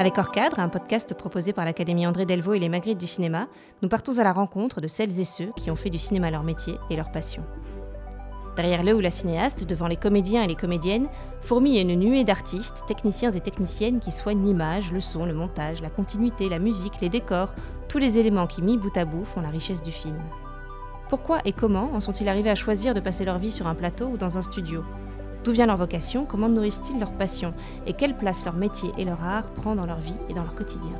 Avec Orcadre, un podcast proposé par l'Académie André Delvaux et les Magritte du cinéma, nous partons à la rencontre de celles et ceux qui ont fait du cinéma leur métier et leur passion. Derrière le ou la cinéaste, devant les comédiens et les comédiennes, fourmille une nuée d'artistes, techniciens et techniciennes qui soignent l'image, le son, le montage, la continuité, la musique, les décors, tous les éléments qui, mis bout à bout, font la richesse du film. Pourquoi et comment en sont-ils arrivés à choisir de passer leur vie sur un plateau ou dans un studio? D'où vient leur vocation? Comment nourrissent-ils leur passion? Et quelle place leur métier et leur art prend dans leur vie et dans leur quotidien?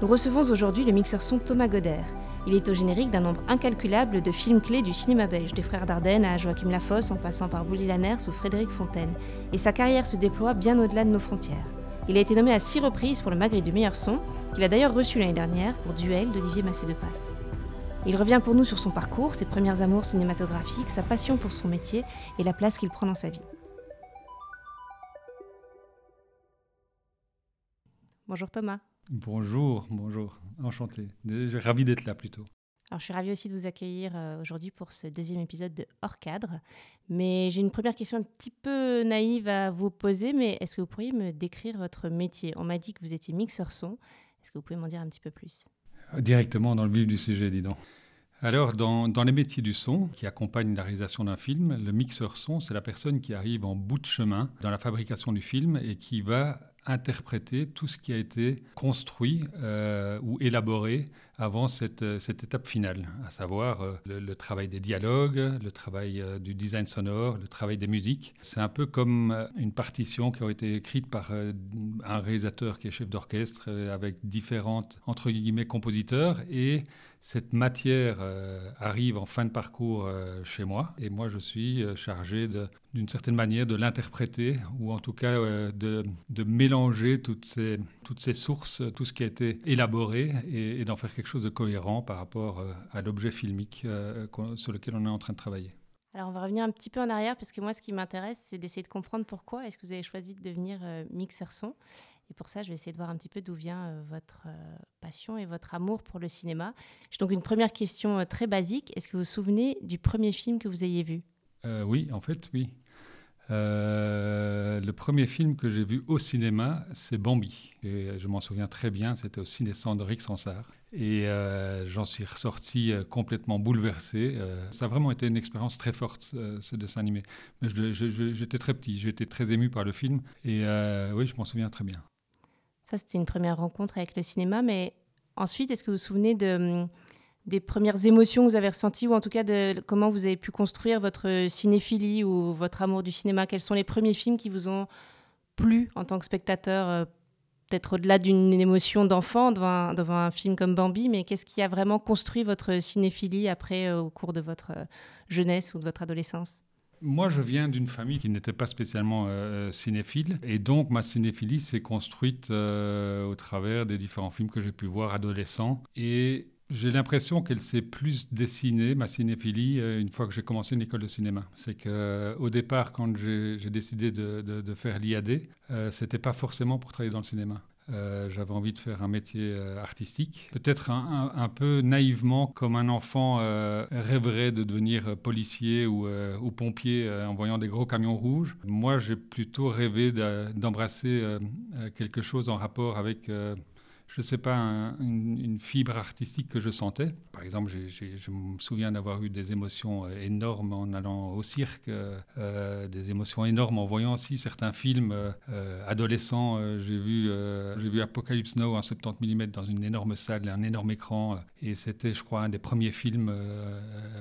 Nous recevons aujourd'hui le mixeur son Thomas Goder. Il est au générique d'un nombre incalculable de films clés du cinéma belge, des frères Dardenne à Joachim Lafosse en passant par Bouli Lanners ou Frédéric Fontaine. Et sa carrière se déploie bien au-delà de nos frontières. Il a été nommé à six reprises pour le Magritte du meilleur son, qu'il a d'ailleurs reçu l'année dernière pour Duel d'Olivier Massé de Passe. Il revient pour nous sur son parcours, ses premières amours cinématographiques, sa passion pour son métier et la place qu'il prend dans sa vie. Bonjour Thomas. Bonjour, bonjour, enchanté. Ravi d'être là plutôt. Alors, je suis ravie aussi de vous accueillir euh, aujourd'hui pour ce deuxième épisode de Hors Cadre. Mais j'ai une première question un petit peu naïve à vous poser. Mais est-ce que vous pourriez me décrire votre métier? On m'a dit que vous étiez mixeur son. Est-ce que vous pouvez m'en dire un petit peu plus? Directement dans le vif du sujet, dis donc. Alors, dans, les métiers du son qui accompagnent la réalisation d'un film, le mixeur son, c'est la personne qui arrive en bout de chemin dans la fabrication du film et qui va interpréter tout ce qui a été construit euh, ou élaboré avant cette, euh, cette, étape finale, à savoir euh, le, travail des dialogues, le travail du design sonore, le travail des musiques. C'est un peu comme une partition qui a été écrite par un réalisateur qui est chef d'orchestre avec différentes, entre guillemets, compositeurs et cette matière euh, arrive en fin de parcours euh, chez moi et moi je suis euh, chargé d'une certaine manière de l'interpréter ou en tout cas de, de, mélanger toutes ces, toutes ces sources, tout ce qui a été élaboré et, d'en faire quelque chose de cohérent par rapport à l'objet filmique sur lequel on est en train de travailler. Alors on va revenir un petit peu en arrière parce que moi ce qui m'intéresse c'est d'essayer de comprendre pourquoi est-ce que vous avez choisi de devenir mixeur son et pour ça, je vais essayer de voir un petit peu d'où vient euh, votre euh, passion et votre amour pour le cinéma. J'ai donc une première question euh, très basique. Est-ce que vous vous souvenez du premier film que vous ayez vu? Oui, en fait, oui. le premier film que j'ai vu au cinéma, c'est Bambi. Et je m'en souviens très bien, c'était au Ciné-Centre Rick Sansard. Et j'en suis ressorti complètement bouleversé. ça a vraiment été une expérience très forte, ce dessin animé. Mais j'étais très petit, j'étais très ému par le film. Et oui, je m'en souviens très bien. Ça, c'était une première rencontre avec le cinéma. Mais ensuite, est-ce que vous vous souvenez hum, des premières émotions que vous avez ressenties ou en tout cas de comment vous avez pu construire votre cinéphilie ou votre amour du cinéma? Quels sont les premiers films qui vous ont plu en tant que spectateur euh, Peut-être au-delà d'une émotion d'enfant devant, devant, un film comme Bambi, mais qu'est-ce qui a vraiment construit votre cinéphilie après euh, au cours de votre euh, jeunesse ou de votre adolescence? Moi, je viens d'une famille qui n'était pas spécialement euh, cinéphile, et donc ma cinéphilie s'est construite euh, au travers des différents films que j'ai pu voir adolescent. Et j'ai l'impression qu'elle s'est plus dessinée, ma cinéphilie, euh, une fois que j'ai commencé une école de cinéma. C'est qu'au départ, quand j'ai décidé de, faire l'IAD, c'était pas forcément pour travailler dans le cinéma. Euh, j'avais envie de faire un métier euh, artistique. Peut-être un, peu naïvement, comme un enfant euh, rêverait de devenir policier ou, ou pompier en voyant des gros camions rouges. Moi, j'ai plutôt rêvé d'embrasser quelque chose en rapport avec je ne sais pas, une, fibre artistique que je sentais. Par exemple, je me souviens d'avoir eu des émotions euh, énormes en allant au cirque, euh, euh, des émotions énormes en voyant aussi certains films adolescents. j'ai vu, j'ai vu Apocalypse Now en 70 mm dans une énorme salle, un énorme écran, et c'était, je crois, un des premiers films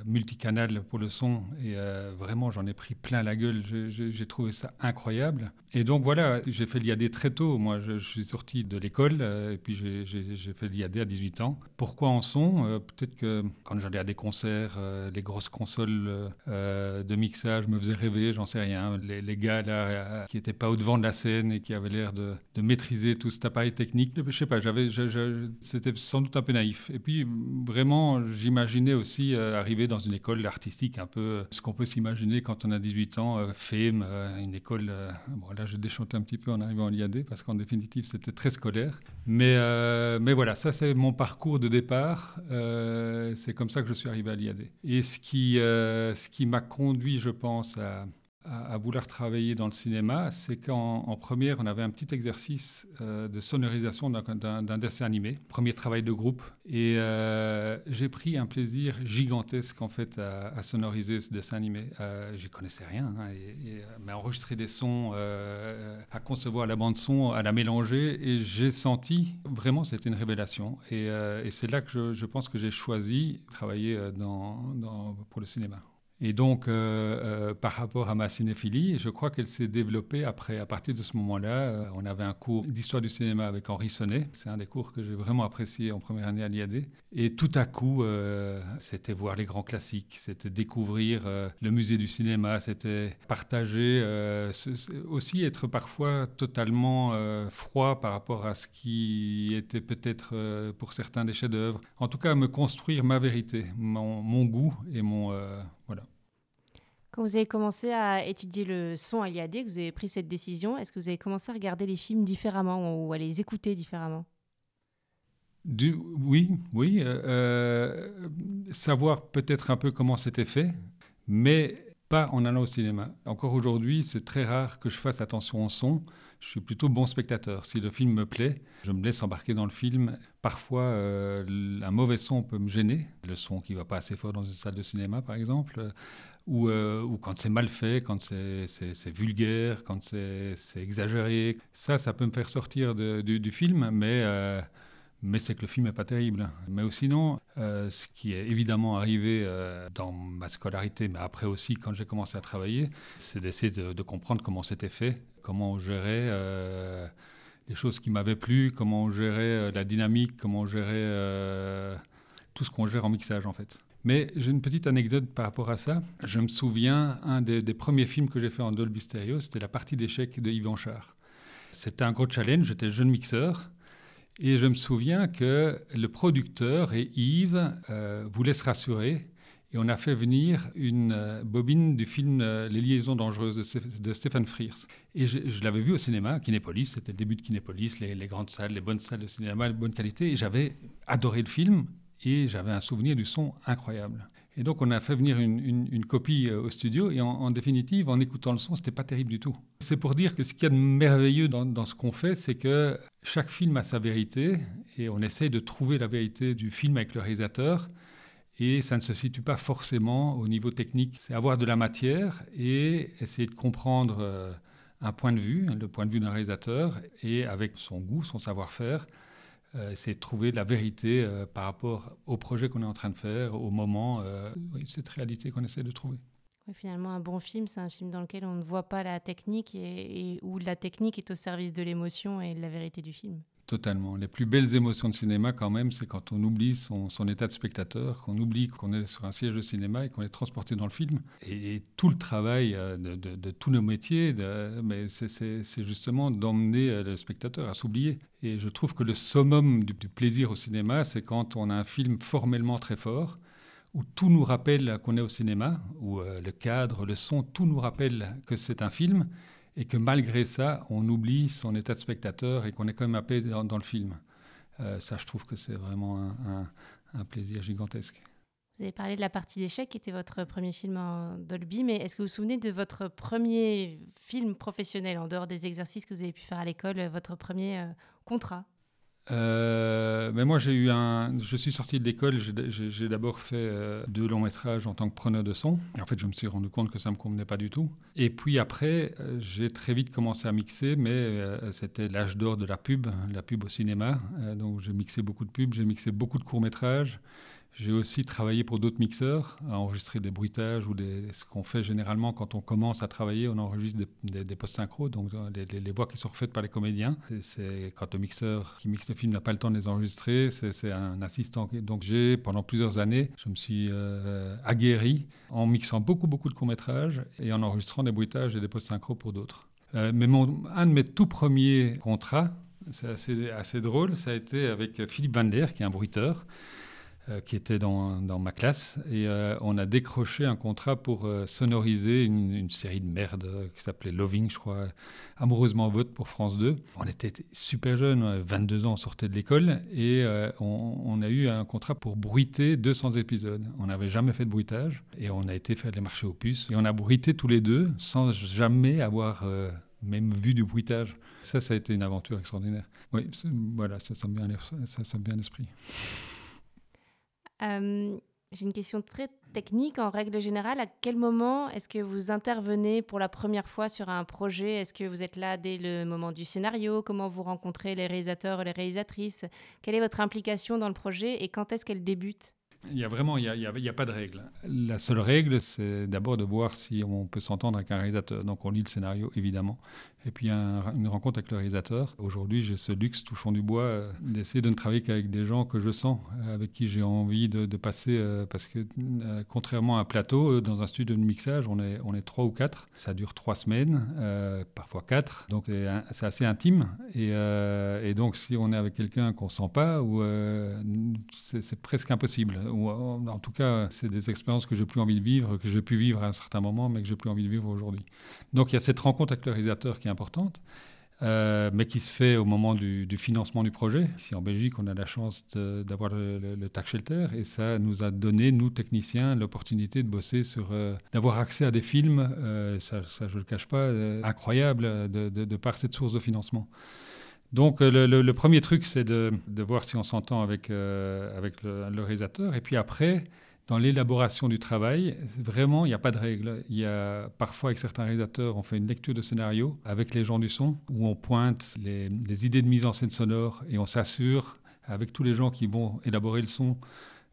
multicanal pour le son. Et vraiment, j'en ai pris plein la gueule. J'ai trouvé ça incroyable. Et donc voilà, j'ai fait l'IAD très tôt. Moi, je, je suis sorti de l'école, et puis j'ai fait l'IAD à 18 ans. Pourquoi en son euh, Peut-être que quand j'allais à des concerts, euh, les grosses consoles euh, de mixage me faisaient rêver, j'en sais rien. Les, gars là, qui n'étaient pas au devant de la scène et qui avaient l'air de, maîtriser tout cet appareil technique, je sais pas, c'était sans doute un peu naïf. Et puis vraiment, j'imaginais aussi arriver dans une école artistique, un peu ce qu'on peut s'imaginer quand on a 18 ans, FEM, une école. bon là, je déchantais un petit peu en arrivant à l'IAD parce qu'en définitive, c'était très scolaire. Mais euh, mais voilà, ça c'est mon parcours de départ. Euh, c'est comme ça que je suis arrivé à l'IAD. Et euh, ce qui m'a conduit, je pense, à, à, vouloir travailler dans le cinéma, c'est qu'en première, on avait un petit exercice euh, de sonorisation d'un dessin animé, premier travail de groupe. Et euh, j'ai pris un plaisir gigantesque en fait à, sonoriser ce dessin animé. Euh, J'y connaissais rien, hein, et, mais enregistrer des sons, à concevoir la bande son, à la mélanger, et j'ai senti vraiment c'était une révélation. Et, c'est là que je, pense que j'ai choisi de travailler pour le cinéma. Et donc, euh, euh, par rapport à ma cinéphilie, je crois qu'elle s'est développée après. À partir de ce moment-là, euh, on avait un cours d'histoire du cinéma avec Henri Sonnet. C'est un des cours que j'ai vraiment apprécié en première année à l'IAD. Et tout à coup, c'était voir les grands classiques, c'était découvrir le musée du cinéma, c'était partager, aussi être parfois totalement froid par rapport à ce qui était peut-être pour certains des chefs-d'œuvre. En tout cas, me construire ma vérité, mon, goût et mon. Quand vous avez commencé à étudier le son à l'IAD, que vous avez pris cette décision, est-ce que vous avez commencé à regarder les films différemment ou à les écouter différemment? Oui, oui. Euh, euh, savoir peut-être un peu comment c'était fait, mais pas en allant au cinéma. Encore aujourd'hui, c'est très rare que je fasse attention au son. Je suis plutôt bon spectateur. Si le film me plaît, je me laisse embarquer dans le film. Parfois, euh, un mauvais son peut me gêner. Le son qui va pas assez fort dans une salle de cinéma, par exemple. Ou, euh, ou quand c'est mal fait, quand c'est vulgaire, quand c'est exagéré. Ça, ça peut me faire sortir du, film, mais... Euh, mais c'est que le film n'est pas terrible. Mais sinon, euh, ce qui est évidemment arrivé euh, dans ma scolarité, mais après aussi quand j'ai commencé à travailler, c'est d'essayer de, comprendre comment c'était fait, comment on gérait les choses qui m'avaient plu, comment on gérait la dynamique, comment on gérait tout ce qu'on gère en mixage en fait. Mais j'ai une petite anecdote par rapport à ça. Je me souviens, un des, premiers films que j'ai fait en Dolby Stereo, c'était la partie d'échecs de Yvan Char. C'était un gros challenge, j'étais jeune mixeur. Et je me souviens que le producteur et Yves euh, voulaient se rassurer. Et on a fait venir une euh, bobine du film euh, Les liaisons dangereuses de, Stéphane Frears. Et je, l'avais vu au cinéma, Kinépolis, c'était le début de Kinépolis, les, les, grandes salles, les bonnes salles de cinéma, de bonne qualité. Et j'avais adoré le film et j'avais un souvenir du son incroyable. Et donc, on a fait venir une, copie euh, au studio. Et en, définitive, en écoutant le son, c'était pas terrible du tout. C'est pour dire que ce qu'il y a de merveilleux dans, ce qu'on fait, c'est que chaque film a sa vérité. Et on essaye de trouver la vérité du film avec le réalisateur. Et ça ne se situe pas forcément au niveau technique. C'est avoir de la matière et essayer de comprendre euh, un point de vue, le point de vue d'un réalisateur, et avec son goût, son savoir-faire, c'est de trouver la vérité euh, par rapport au projet qu'on est en train de faire, au moment, euh, cette réalité qu'on essaie de trouver. finalement, un bon film, c'est un film dans lequel on ne voit pas la technique et où la technique est au service de l'émotion et de la vérité du film. Totalement. Les plus belles émotions de cinéma, quand même, c'est quand on oublie son, état de spectateur, qu'on oublie qu'on est sur un siège de cinéma et qu'on est transporté dans le film. Et, tout le travail euh, de, tous nos métiers, c'est justement d'emmener euh, le spectateur à s'oublier. Et je trouve que le summum du, plaisir au cinéma, c'est quand on a un film formellement très fort, où tout nous rappelle qu'on est au cinéma, où euh, le cadre, le son, tout nous rappelle que c'est un film et que malgré ça, on oublie son état de spectateur et qu'on est quand même happé dans, dans le film. Euh, ça, je trouve que c'est vraiment un, plaisir gigantesque. Vous avez parlé de la partie d'échecs qui était votre premier film en Dolby, mais est-ce que vous vous souvenez de votre premier film professionnel en dehors des exercices que vous avez pu faire à l'école, votre premier euh, contrat? Euh, mais moi, j'ai eu un. Je suis sorti de l'école. J'ai d'abord fait euh, deux longs métrages en tant que preneur de son. Et en fait, je me suis rendu compte que ça me convenait pas du tout. Et puis après, euh, j'ai très vite commencé à mixer, mais c'était l'âge d'or de la pub, la pub au cinéma. donc, j'ai mixé beaucoup de pubs, j'ai mixé beaucoup de courts métrages. J'ai aussi travaillé pour d'autres mixeurs, à enregistrer des bruitages ou des, ce qu'on fait généralement quand on commence à travailler, on enregistre des, des, post-synchro, donc euh, les, voix qui sont refaites par les comédiens. C'est quand le mixeur qui mixe le film n'a pas le temps de les enregistrer, c'est un assistant. Donc j'ai, pendant plusieurs années, je me suis euh, aguerri en mixant beaucoup, beaucoup de courts-métrages et en enregistrant des bruitages et des post-synchro pour d'autres. Euh, mais un de mes tout premiers contrats, c'est assez, assez drôle, ça a été avec Philippe Van Der, qui est un bruiteur. Euh, qui était dans, dans, ma classe. Et euh, on a décroché un contrat pour euh, sonoriser une, série de merde qui s'appelait Loving, je crois, Amoureusement Vote pour France 2. On était super jeunes, 22 ans, on sortait de l'école, et on, a eu un contrat pour bruiter 200 épisodes. On n'avait jamais fait de bruitage, et on a été faire les marchés aux puces, et on a bruité tous les deux sans jamais avoir même vu du bruitage. Ça, ça a été une aventure extraordinaire. Oui, voilà, ça sent bien, ça bien l'esprit. J'ai une question très technique en règle générale. À quel moment est-ce que vous intervenez pour la première fois sur un projet? Est-ce que vous êtes là dès le moment du scénario? Comment vous rencontrez les réalisateurs et les réalisatrices? Quelle est votre implication dans le projet et quand est-ce qu'elle débute? Il y a vraiment, il n'y a, a, pas de règle. La seule règle, c'est d'abord de voir si on peut s'entendre avec un réalisateur. Donc on lit le scénario, évidemment. Et puis une rencontre avec le réalisateur. Aujourd'hui, j'ai ce luxe, touchant du bois, euh, d'essayer de ne travailler qu'avec des gens que je sens, euh, avec qui j'ai envie de, passer. Euh, parce que contrairement à un plateau, dans un studio de mixage, on est, on est trois ou quatre. Ça dure trois semaines, parfois quatre. Donc c'est assez intime. Et, donc si on est avec quelqu'un qu'on ne sent pas, ou c'est presque impossible. Ou en tout cas, c'est des expériences que j'ai plus envie de vivre, que j'ai pu vivre à un certain moment, mais que j'ai plus envie de vivre aujourd'hui. Donc il y a cette rencontre avec le réalisateur qui est importante. Euh, mais qui se fait au moment du, financement du projet. Ici en Belgique, on a la chance d'avoir le, tax shelter et ça nous a donné, nous techniciens, l'opportunité de bosser sur, euh, d'avoir accès à des films, euh, ça, je ne le cache pas, incroyables de, par cette source de financement. Donc le, premier truc, c'est de, voir si on s'entend avec le, réalisateur et puis après, dans l'élaboration du travail, vraiment, il n'y a pas de règle. Il y a parfois, avec certains réalisateurs, on fait une lecture de scénario avec les gens du son, où on pointe les, les idées de mise en scène sonore et on s'assure, avec tous les gens qui vont élaborer le son,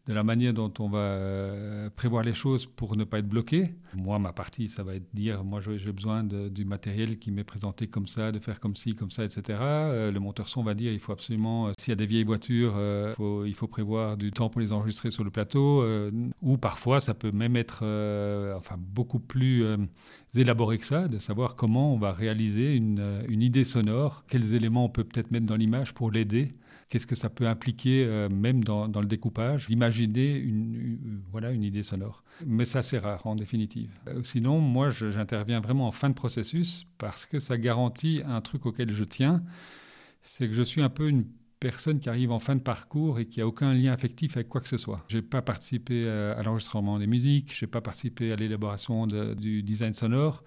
de la manière dont on va euh, prévoir les choses pour ne pas être bloqué. Moi, ma partie, ça va être dire, moi, j'ai besoin du matériel qui m'est présenté comme ça, de faire comme ci, comme ça, etc. Euh, le monteur son va dire, il faut absolument, euh, s'il y a des vieilles voitures, il faut prévoir du temps pour les enregistrer sur le plateau. ou parfois, ça peut même être, enfin, beaucoup plus élaboré que ça, de savoir comment on va réaliser une, une idée sonore, quels éléments on peut peut-être mettre dans l'image pour l'aider qu'est-ce que ça peut impliquer, euh, même dans, le découpage, d'imaginer une, voilà, une idée sonore. Mais ça, c'est rare, en définitive. Euh, sinon, moi, j'interviens vraiment en fin de processus parce que ça garantit un truc auquel je tiens, c'est que je suis un peu une personne qui arrive en fin de parcours et qui a aucun lien affectif avec quoi que ce soit. Je n'ai pas participé euh, à l'enregistrement des musiques, je n'ai pas participé à l'élaboration du design sonore.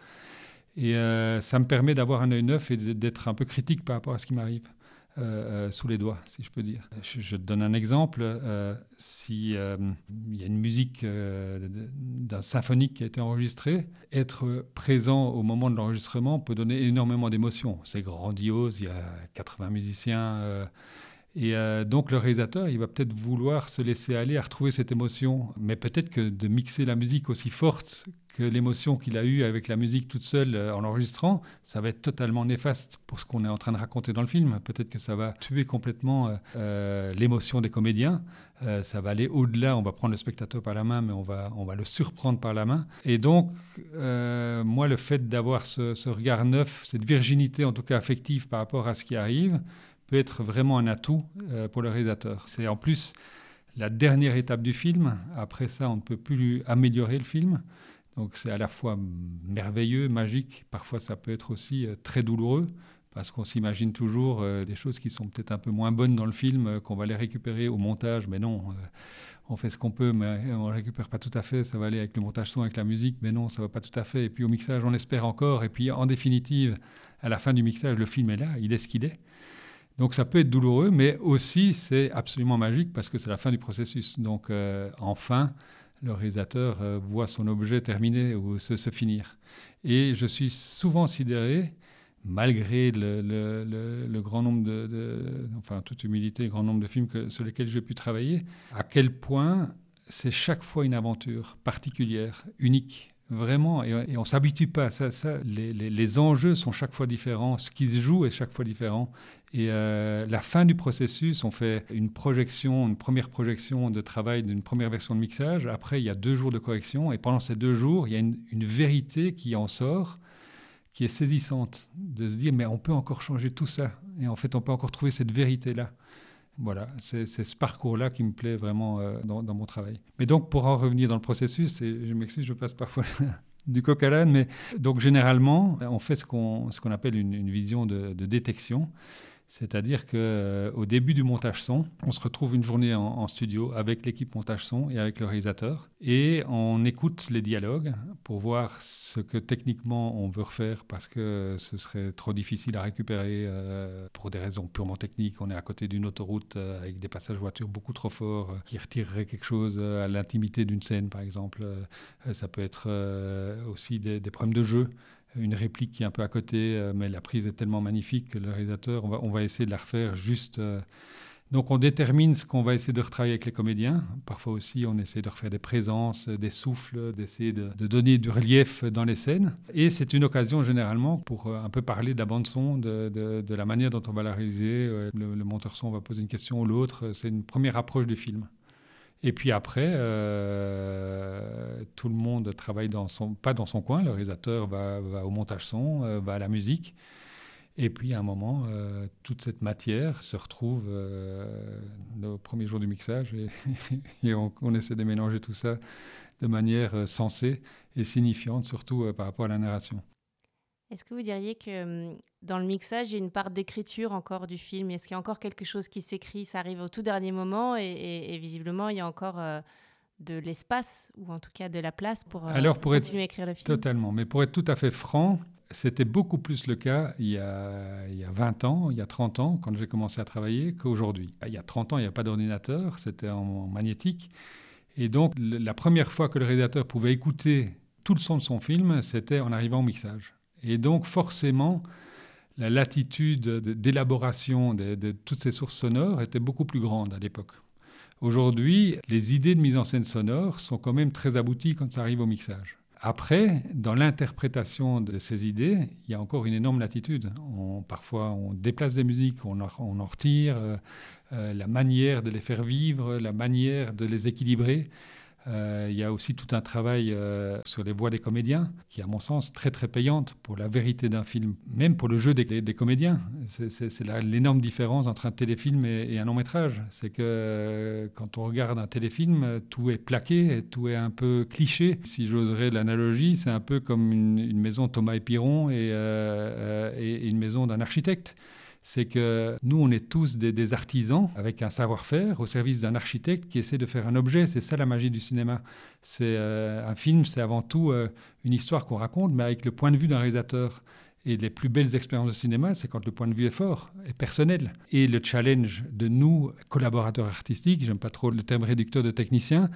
Et ça me permet d'avoir un œil neuf et d'être un peu critique par rapport à ce qui m'arrive. Euh, euh, sous les doigts, si je peux dire. Je, te donne un exemple. Euh, si il y a une musique d'un symphonique qui a été enregistrée, être présent au moment de l'enregistrement peut donner énormément d'émotions. C'est grandiose. Il y a 80 musiciens. Et donc le réalisateur, il va peut-être vouloir se laisser aller à retrouver cette émotion, mais peut-être que de mixer la musique aussi forte que l'émotion qu'il a eue avec la musique toute seule euh, en l'enregistrant, ça va être totalement néfaste pour ce qu'on est en train de raconter dans le film. Peut-être que ça va tuer complètement euh, euh, l'émotion des comédiens. ça va aller au-delà, on va prendre le spectateur par la main, mais on va, on va le surprendre par la main. Et donc, moi, le fait d'avoir ce, regard neuf, cette virginité en tout cas affective par rapport à ce qui arrive, peut être vraiment un atout pour le réalisateur. C'est en plus la dernière étape du film. Après ça, on ne peut plus améliorer le film. Donc c'est à la fois merveilleux, magique, parfois ça peut être aussi euh, très douloureux, parce qu'on s'imagine toujours euh, des choses qui sont peut-être un peu moins bonnes dans le film, euh, qu'on va les récupérer au montage, mais non, on fait ce qu'on peut, mais on ne récupère pas tout à fait, ça va aller avec le montage son, avec la musique, mais non, ça va pas tout à fait. Et puis au mixage, on espère encore, et puis en définitive, à la fin du mixage, le film est là, il est ce qu'il est. Donc ça peut être douloureux, mais aussi c'est absolument magique parce que c'est la fin du processus. Donc enfin, le réalisateur euh, voit son objet terminé ou se, finir. Et je suis souvent sidéré, malgré le, grand nombre de, enfin toute humilité, le grand nombre de films sur lesquels j'ai pu travailler, à quel point c'est chaque fois une aventure particulière, unique. Vraiment, et, on ne s'habitue pas à ça. les, enjeux sont chaque fois différents, ce qui se joue est chaque fois différent. Et euh, la fin du processus, on fait une projection, une première projection de travail d'une première version de mixage. Après, il y a deux jours de correction. Et pendant ces deux jours, il y a une, vérité qui en sort, qui est saisissante. De se dire, mais on peut encore changer tout ça. Et en fait, on peut encore trouver cette vérité-là. Voilà, c'est ce parcours-là qui me plaît vraiment dans, dans, mon travail. Mais donc, pour en revenir dans le processus, et je m'excuse, je passe parfois du coq à l'âne, mais donc généralement, on fait ce qu'on qu'on appelle une, vision de détection. C'est-à-dire qu'au euh, début du montage son, on se retrouve une journée en, studio avec l'équipe montage son et avec le réalisateur et on écoute les dialogues pour voir ce que techniquement on veut refaire parce que ce serait trop difficile à récupérer euh, pour des raisons purement techniques. On est à côté d'une autoroute euh, avec des passages voitures beaucoup trop forts qui retireraient quelque chose à l'intimité d'une scène, par exemple. ça peut être aussi des problèmes de jeu une réplique qui est un peu à côté, euh, mais la prise est tellement magnifique que le réalisateur, on va, on va essayer de la refaire juste. Euh, donc on détermine ce qu'on va essayer de retravailler avec les comédiens. Parfois aussi, on essaie de refaire des présences, des souffles, d'essayer de, donner du relief dans les scènes. Et c'est une occasion généralement pour euh, un peu parler de la bande son, de, de, la manière dont on va la réaliser. Le, le monteur son va poser une question ou l'autre. C'est une première approche du film. Et puis après, euh, tout le monde travaille pas dans son coin. Le réalisateur va, au montage son, euh, va à la musique. Et puis à un moment, euh, toute cette matière se retrouve au premier jour du mixage et, on, essaie de mélanger tout ça de manière sensée et signifiante, surtout par rapport à la narration. Est-ce que vous diriez que dans le mixage, il y a une part d'écriture encore du film? Est-ce qu'il y a encore quelque chose qui s'écrit Ça arrive au tout dernier moment et, visiblement, il y a encore euh, de l'espace ou en tout cas de la place pour, euh, continuer à écrire le film? Totalement. Mais pour être tout à fait franc, c'était beaucoup plus le cas il y, a, il y a 20 ans, il y a 30 ans, quand j'ai commencé à travailler, qu'aujourd'hui. Il y a 30 ans, il n'y a pas d'ordinateur, c'était en magnétique. Et donc, la première fois que le réalisateur pouvait écouter tout le son de son film, c'était en arrivant au mixage. Et donc forcément, la latitude d'élaboration de, toutes ces sources sonores était beaucoup plus grande à l'époque. Aujourd'hui, les idées de mise en scène sonore sont quand même très abouties quand ça arrive au mixage. Après, dans l'interprétation de ces idées, il y a encore une énorme latitude. parfois, on déplace des musiques, on en, retire, euh, euh, la manière de les faire vivre, la manière de les équilibrer. Euh, il y a aussi tout un travail euh, sur les voix des comédiens, qui à mon sens très très payante pour la vérité d'un film, même pour le jeu des, comédiens. C'est l'énorme différence entre un téléfilm et, un long métrage. C'est que euh, quand on regarde un téléfilm, tout est plaqué, tout est un peu cliché. Si j'oserais l'analogie, c'est un peu comme une, maison Thomas et Piron et une maison d'un architecte c'est que nous, on est tous des, artisans avec un savoir-faire au service d'un architecte qui essaie de faire un objet. C'est ça la magie du cinéma. C'est euh, un film, c'est avant tout euh, une histoire qu'on raconte, mais avec le point de vue d'un réalisateur. Et les plus belles expériences de cinéma, c'est quand le point de vue est fort et personnel. Et le challenge de nous, collaborateurs artistiques, j'aime pas trop le terme réducteur de technicien,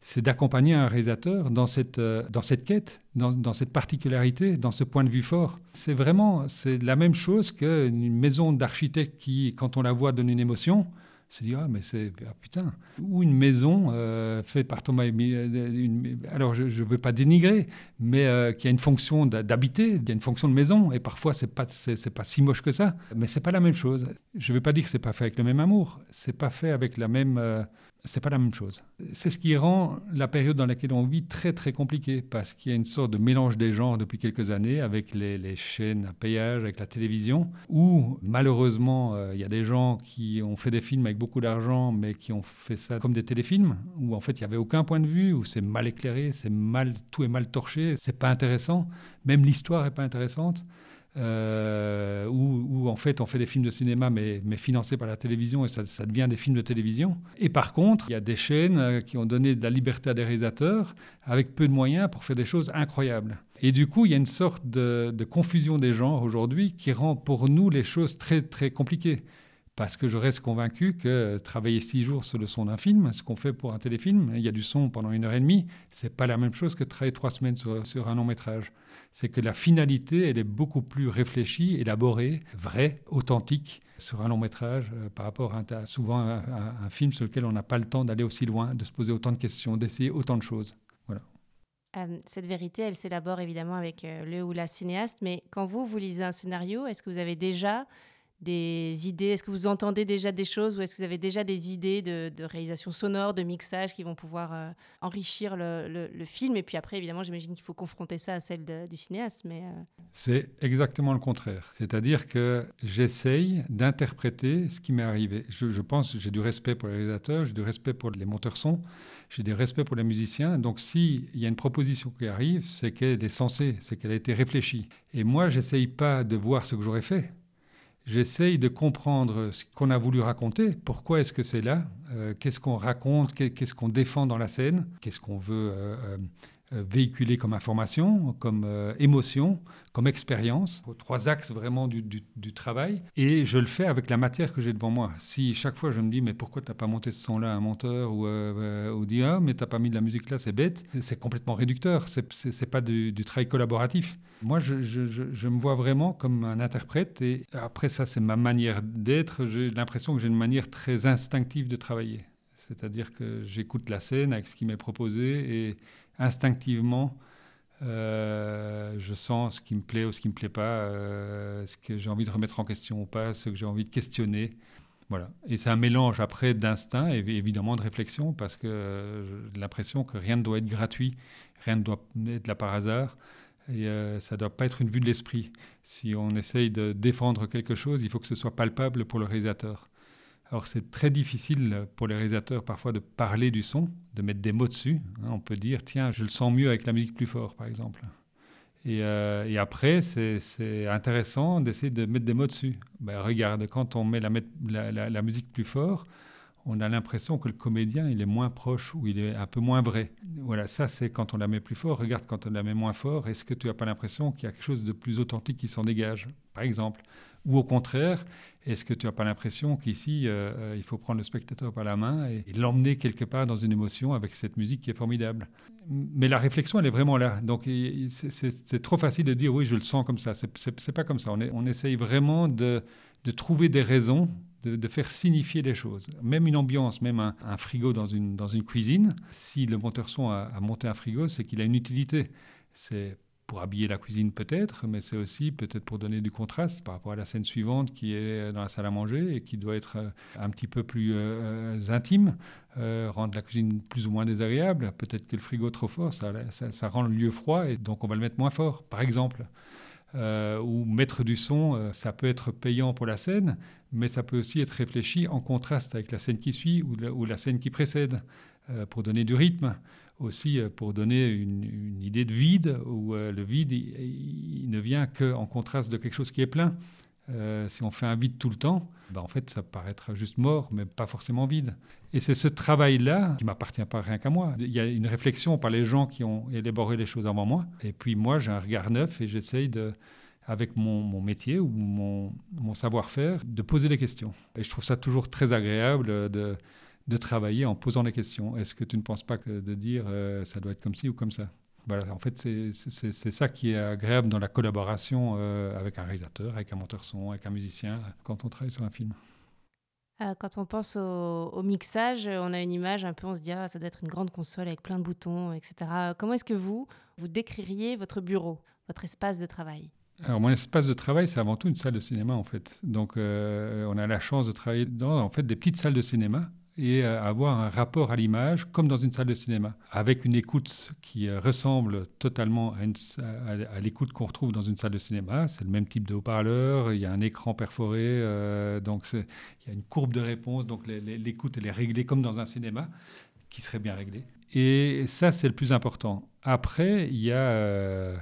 c'est d'accompagner un réalisateur dans cette, euh, dans cette quête, dans, dans, cette particularité, dans ce point de vue fort. C'est vraiment c'est la même chose qu'une maison d'architecte qui, quand on la voit, donne une émotion. Se dit, ah, mais c'est. Ah, putain. Ou une maison euh, faite par Thomas. Euh, alors, je ne veux pas dénigrer, mais qui a une fonction d'habiter, qui a une fonction de maison. Et parfois, ce n'est pas, c'est, pas si moche que ça. Mais ce n'est pas la même chose. Je ne veux pas dire que ce n'est pas fait avec le même amour. Ce n'est pas fait avec la même c'est pas la même chose. C'est ce qui rend la période dans laquelle on vit très très compliquée parce qu'il y a une sorte de mélange des genres depuis quelques années avec les, chaînes à payage, avec la télévision, où malheureusement euh, il y a des gens qui ont fait des films avec beaucoup d'argent mais qui ont fait ça comme des téléfilms où en fait il n'y avait aucun point de vue, où c'est mal éclairé, c'est mal, tout est mal torché, c'est pas intéressant, même l'histoire est pas intéressante. Euh, où, en fait on fait des films de cinéma mais, financés par la télévision et ça, ça, devient des films de télévision. Et par contre, il y a des chaînes euh, qui ont donné de la liberté à des réalisateurs avec peu de moyens pour faire des choses incroyables. Et du coup, il y a une sorte de, de confusion des genres aujourd'hui qui rend pour nous les choses très très compliquées. Parce que je reste convaincu que travailler six jours sur le son d'un film, ce qu'on fait pour un téléfilm, il y a du son pendant une heure et demie, c'est pas la même chose que travailler trois semaines sur, un long métrage c'est que la finalité, elle est beaucoup plus réfléchie, élaborée, vraie, authentique sur un long métrage euh, par rapport à, souvent un, film sur lequel on n'a pas le temps d'aller aussi loin, de se poser autant de questions, d'essayer autant de choses. Voilà. Euh, cette vérité, elle s'élabore évidemment avec euh, le ou la cinéaste, mais quand vous, vous lisez un scénario, est-ce que vous avez déjà des idées? Est-ce que vous entendez déjà des choses ou est-ce que vous avez déjà des idées de, réalisation sonore, de mixage qui vont pouvoir euh, enrichir le, film? Et puis après, évidemment, j'imagine qu'il faut confronter ça à celle du cinéaste. Mais euh, C'est exactement le contraire. C'est-à-dire que j'essaye d'interpréter ce qui m'est arrivé. Je, je pense, j'ai du respect pour les réalisateurs, j'ai du respect pour les monteurs son, j'ai du respect pour les musiciens. Donc s'il y a une proposition qui arrive, c'est qu'elle est censée, c'est qu'elle a été réfléchie. Et moi, j'essaye pas de voir ce que j'aurais fait j'essaye de comprendre ce qu'on a voulu raconter, pourquoi est-ce que c'est là, euh, qu'est-ce qu'on raconte, qu'est-ce qu'on défend dans la scène, qu'est-ce qu'on veut euh, euh, véhiculé comme information, comme euh, émotion, comme expérience, aux trois axes vraiment du, travail. Et je le fais avec la matière que j'ai devant moi. Si chaque fois je me dis, mais pourquoi tu n'as pas monté ce son-là à un monteur ou, euh, ou dit, ah, mais tu n'as pas mis de la musique là, c'est bête, c'est complètement réducteur, c'est pas du, travail collaboratif. Moi, je, me vois vraiment comme un interprète et après ça, c'est ma manière d'être. J'ai l'impression que j'ai une manière très instinctive de travailler. C'est-à-dire que j'écoute la scène avec ce qui m'est proposé et instinctivement, euh, je sens ce qui me plaît ou ce qui me plaît pas, euh, ce que j'ai envie de remettre en question ou pas, ce que j'ai envie de questionner. Voilà. Et c'est un mélange après d'instinct et évidemment de réflexion parce que j'ai l'impression que rien ne doit être gratuit, rien ne doit être là par hasard. Et euh, ça ne doit pas être une vue de l'esprit. Si on essaye de défendre quelque chose, il faut que ce soit palpable pour le réalisateur. Alors c'est très difficile pour les réalisateurs parfois de parler du son, de mettre des mots dessus. Hein. On peut dire, tiens, je le sens mieux avec la musique plus fort, par exemple. Et, euh, après, c'est intéressant d'essayer de mettre des mots dessus. Ben, regarde, quand on met la, la, musique plus fort, on a l'impression que le comédien, il est moins proche ou il est un peu moins vrai. Voilà, ça c'est quand on la met plus fort. Regarde quand on la met moins fort, est-ce que tu n'as pas l'impression qu'il y a quelque chose de plus authentique qui s'en dégage, par exemple Ou au contraire, est-ce que tu n'as pas l'impression qu'ici, euh, euh, il faut prendre le spectateur par la main et, l'emmener quelque part dans une émotion avec cette musique qui est formidable? Mais la réflexion, elle est vraiment là. Donc c'est trop facile de dire oui, je le sens comme ça. C'est pas comme ça. On, essaye vraiment de, trouver des raisons de, faire signifier les choses. Même une ambiance, même un, frigo dans une, cuisine, si le monteur son a, monté un frigo, c'est qu'il a une utilité. Pour habiller la cuisine peut-être, mais c'est aussi peut-être pour donner du contraste par rapport à la scène suivante qui est dans la salle à manger et qui doit être euh, un petit peu plus euh, intime, euh, rendre la cuisine plus ou moins désagréable. Peut-être que le frigo trop fort, ça, rend le lieu froid et donc on va le mettre moins fort, par exemple. ou mettre du son, ça peut être payant pour la scène, mais ça peut aussi être réfléchi en contraste avec la scène qui suit ou la scène qui précède, pour donner du rythme aussi euh, pour donner une, idée de vide, où euh, le vide, il, ne vient qu'en contraste de quelque chose qui est plein. Euh, si on fait un vide tout le temps, ben en fait, ça paraîtra juste mort, mais pas forcément vide. Et c'est ce travail-là qui m'appartient pas rien qu'à moi. Il y a une réflexion par les gens qui ont élaboré les choses avant moi. Et puis moi, j'ai un regard neuf et j'essaye avec mon, mon, métier ou mon, mon savoir-faire, de poser des questions. Et je trouve ça toujours très agréable de de travailler en posant les questions. Est-ce que tu ne penses pas que de dire euh, ça doit être comme ci ou comme ça? Voilà, en fait, c'est ça qui est agréable dans la collaboration euh, avec un réalisateur, avec un monteur son, avec un musicien, quand on travaille sur un film. Euh, quand on pense au, mixage, on a une image un peu, on se dit, ah, ça doit être une grande console avec plein de boutons, etc. Comment est-ce que vous, vous décririez votre bureau, votre espace de travail? Alors mon espace de travail, c'est avant tout une salle de cinéma en fait. Donc on a la chance de travailler dans en fait des petites salles de cinéma et euh, avoir un rapport à l'image comme dans une salle de cinéma, avec une écoute qui euh, ressemble totalement à, l'écoute qu'on retrouve dans une salle de cinéma. C'est le même type de haut-parleur, il y a un écran perforé, euh, donc il y a une courbe de réponse, donc l'écoute elle est réglée comme dans un cinéma, qui serait bien réglée. Et ça, c'est le plus important. Après, il y a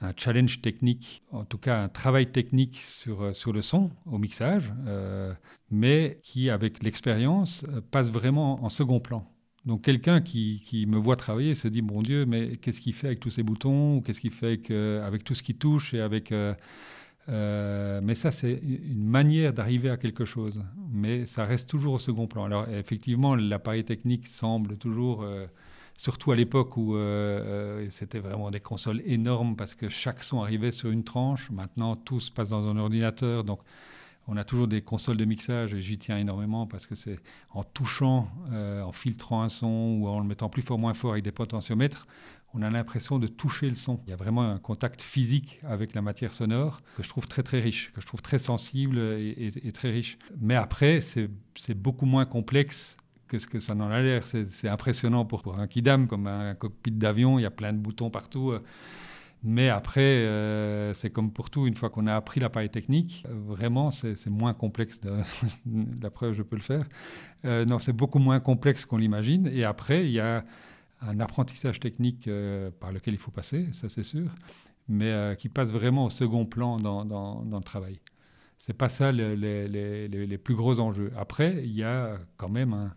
un challenge technique, en tout cas un travail technique sur, euh, sur le son, au mixage, euh, mais qui, avec l'expérience, euh, passe vraiment en second plan. Donc quelqu'un qui, qui, me voit travailler se dit, mon Dieu, mais qu'est-ce qu'il fait avec tous ces boutons Qu'est-ce qu'il fait avec, avec, tout ce qui touche et avec, Mais ça, c'est une manière d'arriver à quelque chose. Mais ça reste toujours au second plan. Alors effectivement, l'appareil technique semble toujours surtout à l'époque où euh, euh, c'était vraiment des consoles énormes parce que chaque son arrivait sur une tranche. Maintenant, tout se passe dans un ordinateur. Donc, on a toujours des consoles de mixage et j'y tiens énormément parce que c'est en touchant, euh, en filtrant un son ou en le mettant plus fort, moins fort avec des potentiomètres, on a l'impression de toucher le son. Il y a vraiment un contact physique avec la matière sonore que je trouve très très riche, que je trouve très sensible et, très riche. Mais après, c'est beaucoup moins complexe que ce que ça en a l'air. C'est impressionnant pour, un kidam, comme un cockpit d'avion, il y a plein de boutons partout. Mais après, euh, c'est comme pour tout, une fois qu'on a appris l'appareil technique, vraiment, c'est moins complexe. Preuve, je peux le faire. Euh, non, c'est beaucoup moins complexe qu'on l'imagine. Et après, il y a un apprentissage technique euh, par lequel il faut passer, ça c'est sûr, mais qui passe vraiment au second plan dans, dans, dans le travail. C'est pas ça les, plus gros enjeux. Après, il y a quand même un,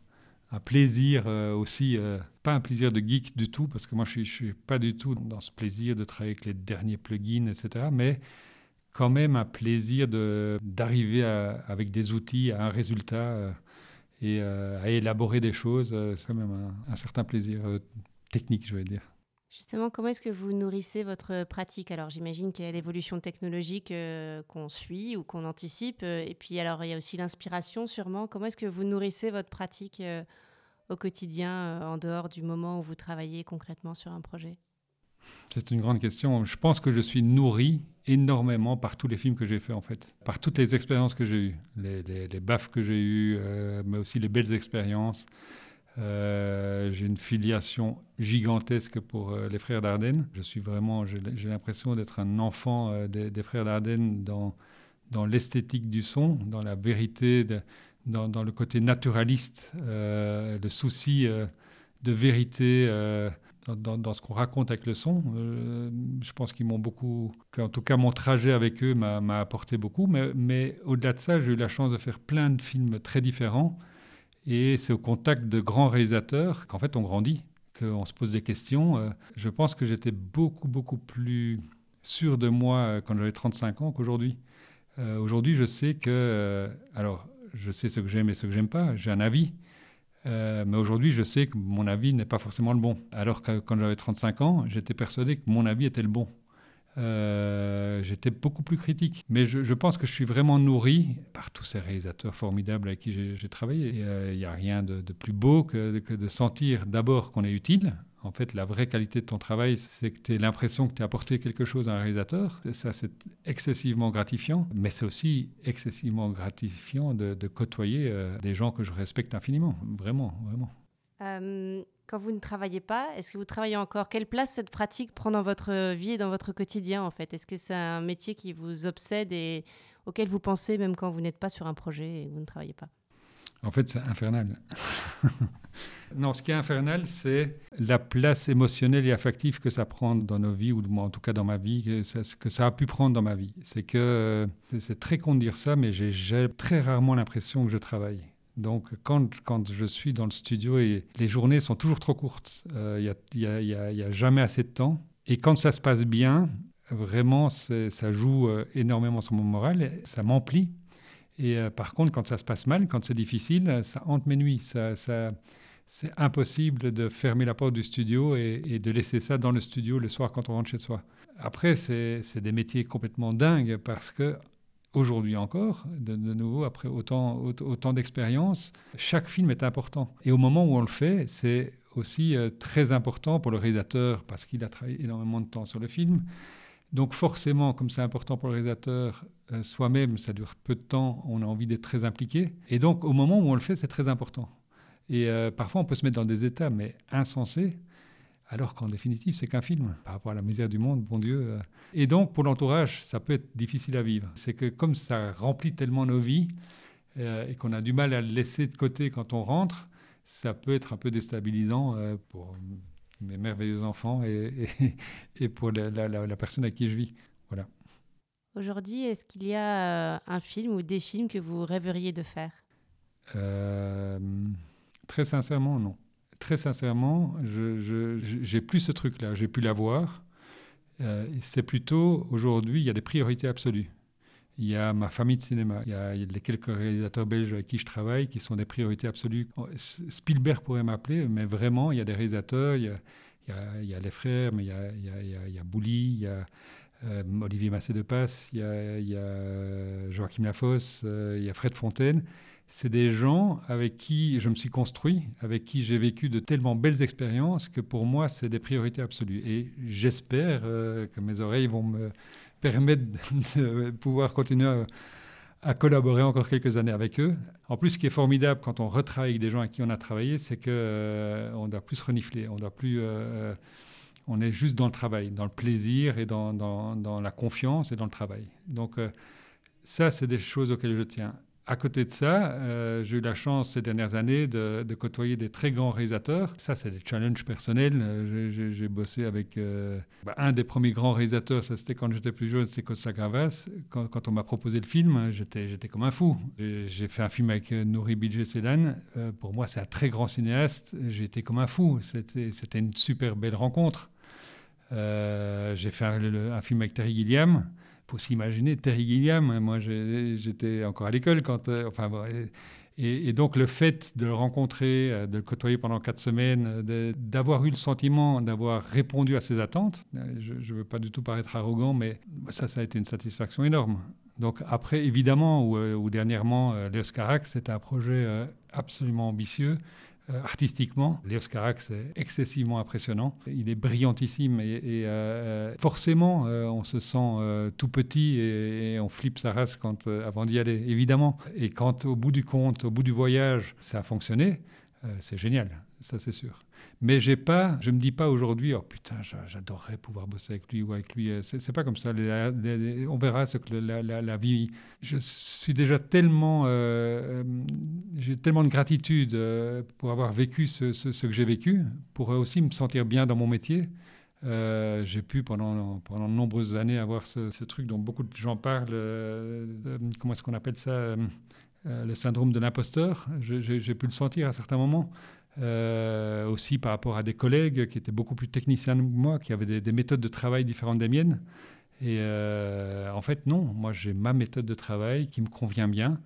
un plaisir aussi pas un plaisir de geek du tout, parce que moi, je ne suis, pas du tout dans ce plaisir de travailler avec les derniers plugins, etc. Mais quand même un plaisir d'arriver avec des outils à un résultat euh, et euh, à élaborer des choses. Euh, c'est quand même un, certain plaisir technique, je vais dire. Justement, comment est-ce que vous nourrissez votre pratique? Alors, j'imagine qu'il y a l'évolution technologique qu'on suit ou qu'on anticipe. et puis, alors, il y a aussi l'inspiration, sûrement. Comment est-ce que vous nourrissez votre pratique au quotidien, euh, en dehors du moment où vous travaillez concrètement sur un projet? C'est une grande question. Je pense que je suis nourri énormément par tous les films que j'ai faits, en fait, par toutes les expériences que j'ai eues, les, les, baffes que j'ai eues, euh, mais aussi les belles expériences. Euh, j'ai une filiation gigantesque pour les frères Dardenne. Je suis vraiment, j'ai l'impression d'être un enfant des, des, frères Dardenne dans, dans l'esthétique du son, dans la vérité dans, le côté naturaliste, euh, le souci euh, de vérité euh, dans, ce qu'on raconte avec le son. je pense qu'ils m'ont beaucoup, en tout cas mon trajet avec eux m'a apporté beaucoup. Mais au-delà de ça, j'ai eu la chance de faire plein de films très différents. Et c'est au contact de grands réalisateurs qu'en fait on grandit, qu'on se pose des questions. je pense que j'étais beaucoup, beaucoup plus sûr de moi quand j'avais 35 ans qu'aujourd'hui. Aujourd'hui, je sais que... alors, je sais ce que j'aime et ce que j'aime pas, j'ai un avis. Euh, mais aujourd'hui, je sais que mon avis n'est pas forcément le bon. Alors que quand j'avais 35 ans, j'étais persuadé que mon avis était le bon. Euh, j'étais beaucoup plus critique. Mais je, pense que je suis vraiment nourri par tous ces réalisateurs formidables avec qui j'ai travaillé. Il euh, n'y a rien de, plus beau que, de sentir d'abord qu'on est utile, en fait, la vraie qualité de ton travail, c'est que tu as l'impression que tu as apporté quelque chose à un réalisateur. Ça, c'est excessivement gratifiant, mais c'est aussi excessivement gratifiant de, côtoyer euh, des gens que je respecte infiniment. Vraiment, vraiment. Euh, quand vous ne travaillez pas, est-ce que vous travaillez encore? Quelle place cette pratique prend dans votre vie et dans votre quotidien, en fait? Est-ce que c'est un métier qui vous obsède et auquel vous pensez même quand vous n'êtes pas sur un projet et vous ne travaillez pas? En fait, c'est infernal. Non, ce qui est infernal, c'est la place émotionnelle et affective que ça prend dans nos vies, ou en tout cas dans ma vie, que que ça a pu prendre dans ma vie. C'est que euh, c'est très con de dire ça, mais j'ai très rarement l'impression que je travaille. Donc, quand, quand, je suis dans le studio, et les journées sont toujours trop courtes, il euh, n'y a, a, a, jamais assez de temps. Et quand ça se passe bien, vraiment, ça joue euh, énormément sur mon moral, ça m'emplit. Et par contre, quand ça se passe mal, quand c'est difficile, ça hante mes nuits. Ça, c'est impossible de fermer la porte du studio et, de laisser ça dans le studio le soir quand on rentre chez soi. Après, c'est des métiers complètement dingues parce que aujourd'hui encore, de, nouveau, après autant, autant d'expérience, chaque film est important. Et au moment où on le fait, c'est aussi euh, très important pour le réalisateur parce qu'il a travaillé énormément de temps sur le film. Donc forcément, comme c'est important pour le réalisateur, euh, soi-même, ça dure peu de temps, on a envie d'être très impliqué. Et donc au moment où on le fait, c'est très important. Et euh, parfois, on peut se mettre dans des états, mais insensés, alors qu'en définitive, c'est qu'un film par rapport à la misère du monde, bon Dieu. Euh. Et donc, pour l'entourage, ça peut être difficile à vivre. C'est que comme ça remplit tellement nos vies euh, et qu'on a du mal à le laisser de côté quand on rentre, ça peut être un peu déstabilisant pour mes merveilleux enfants et, et, pour la, la, personne à qui je vis. Voilà. Aujourd'hui, est-ce qu'il y a un film ou des films que vous rêveriez de faire? Très sincèrement, non. Très sincèrement, je n'ai plus ce truc-là. J'ai pu l'avoir. Euh, c'est plutôt, aujourd'hui, il y a des priorités absolues. Il y a ma famille de cinéma, il y a, les quelques réalisateurs belges avec qui je travaille qui sont des priorités absolues. Spielberg pourrait m'appeler, mais vraiment, il y a des réalisateurs, il y a, les frères, mais il y a, il y a, Bouli, il y a Olivier Massé de Passe, il y a Joachim Lafosse, il y a Fred Fontaine c'est des gens avec qui je me suis construit, avec qui j'ai vécu de tellement belles expériences que pour moi, c'est des priorités absolues. Et j'espère euh, que mes oreilles vont me permettre de pouvoir continuer à, collaborer encore quelques années avec eux. En plus, ce qui est formidable quand on retravaille avec des gens avec qui on a travaillé, c'est qu'on euh, on doit plus renifler, on doit plus... Euh, on est juste dans le travail, dans le plaisir et dans la confiance et dans le travail. Donc ça, c'est des choses auxquelles je tiens. À côté de ça, euh, j'ai eu la chance ces dernières années de, côtoyer des très grands réalisateurs. Ça, c'est des challenges personnels. Euh, j'ai bossé avec euh, bah, un des premiers grands réalisateurs, ça c'était quand j'étais plus jeune, c'est Costa Gavras. Quand, on m'a proposé le film, j'étais comme un fou. J'ai fait un film avec Nouri Bidje Sedan. pour moi, c'est un très grand cinéaste. Été comme un fou. C'était une super belle rencontre. j'ai fait un, un, film avec Terry Gilliam faut s'imaginer Terry Gilliam. Hein, moi, j'étais encore à l'école quand. Euh, enfin, et, donc, le fait de le rencontrer, euh, de le côtoyer pendant quatre semaines, euh, d'avoir eu le sentiment d'avoir répondu à ses attentes, je ne veux pas du tout paraître arrogant, mais ça, ça a été une satisfaction énorme. Donc, après, évidemment, ou, dernièrement, Léos Carax, c'était un projet absolument ambitieux artistiquement, Léos Carax est excessivement impressionnant. Il est brillantissime et, euh, euh, forcément, on se sent tout petit et, on flippe sa race quand, avant d'y aller, évidemment. Et quand au bout du compte, au bout du voyage, ça a fonctionné, c'est génial, ça c'est sûr. Mais j'ai pas, je me dis pas aujourd'hui, oh putain, j'adorerais pouvoir bosser avec lui ou avec lui. Euh, c'est pas comme ça. on verra ce que la, vie. Je suis déjà tellement, euh, euh, j'ai tellement de gratitude pour avoir vécu ce, que j'ai vécu, pour aussi me sentir bien dans mon métier. j'ai pu pendant, pendant de nombreuses années avoir ce, truc dont beaucoup de gens parlent, comment est-ce qu'on appelle ça, le syndrome de l'imposteur. J'ai pu le sentir à certains moments. Euh, aussi par rapport à des collègues qui étaient beaucoup plus techniciens que moi, qui avaient des, méthodes de travail différentes des miennes. Et euh, en fait, non, moi j'ai ma méthode de travail qui me convient bien.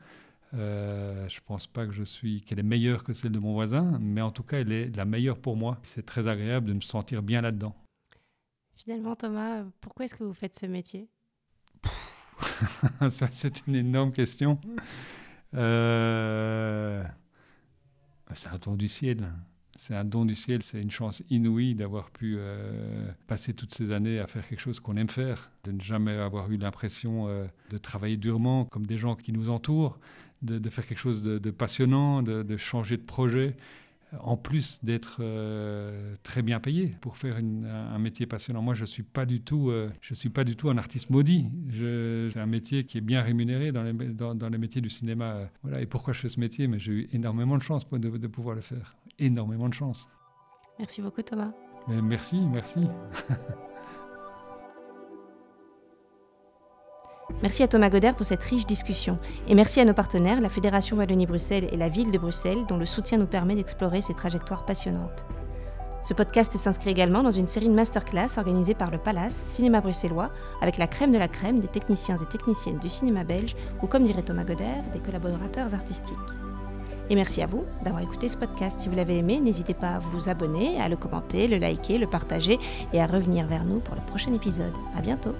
Euh, je ne pense pas que je suis qu'elle est meilleure que celle de mon voisin, mais en tout cas, elle est la meilleure pour moi. C'est très agréable de me sentir bien là-dedans. Finalement, Thomas, pourquoi est-ce que vous faites ce métier? Ça, c'est une énorme question. Euh, c'est un don du ciel. C'est un don du ciel, c'est une chance inouïe d'avoir pu euh, passer toutes ces années à faire quelque chose qu'on aime faire, de ne jamais avoir eu l'impression euh, de travailler durement comme des gens qui nous entourent, de, faire quelque chose de, passionnant, de, changer de projet en plus d'être euh, très bien payé pour faire un métier passionnant. Moi, je suis pas du tout, euh, je suis pas du tout un artiste maudit. C'est un métier qui est bien rémunéré dans les, dans, les métiers du cinéma. Voilà. Et pourquoi je fais ce métier? Mais j'ai eu énormément de chance de, de pouvoir le faire. Énormément de chance. Merci beaucoup, Thomas. merci, merci. Merci à Thomas Goder pour cette riche discussion. Et merci à nos partenaires, la Fédération Wallonie-Bruxelles et la Ville de Bruxelles, dont le soutien nous permet d'explorer ces trajectoires passionnantes. Ce podcast s'inscrit également dans une série de masterclass organisée par le Palace, cinéma bruxellois, avec la crème de la crème des techniciens et techniciennes du cinéma belge, ou comme dirait Thomas Goder, des collaborateurs artistiques. Et merci à vous d'avoir écouté ce podcast. Si vous l'avez aimé, n'hésitez pas à vous abonner, à le commenter, le liker, le partager et à revenir vers nous pour le prochain épisode. À bientôt!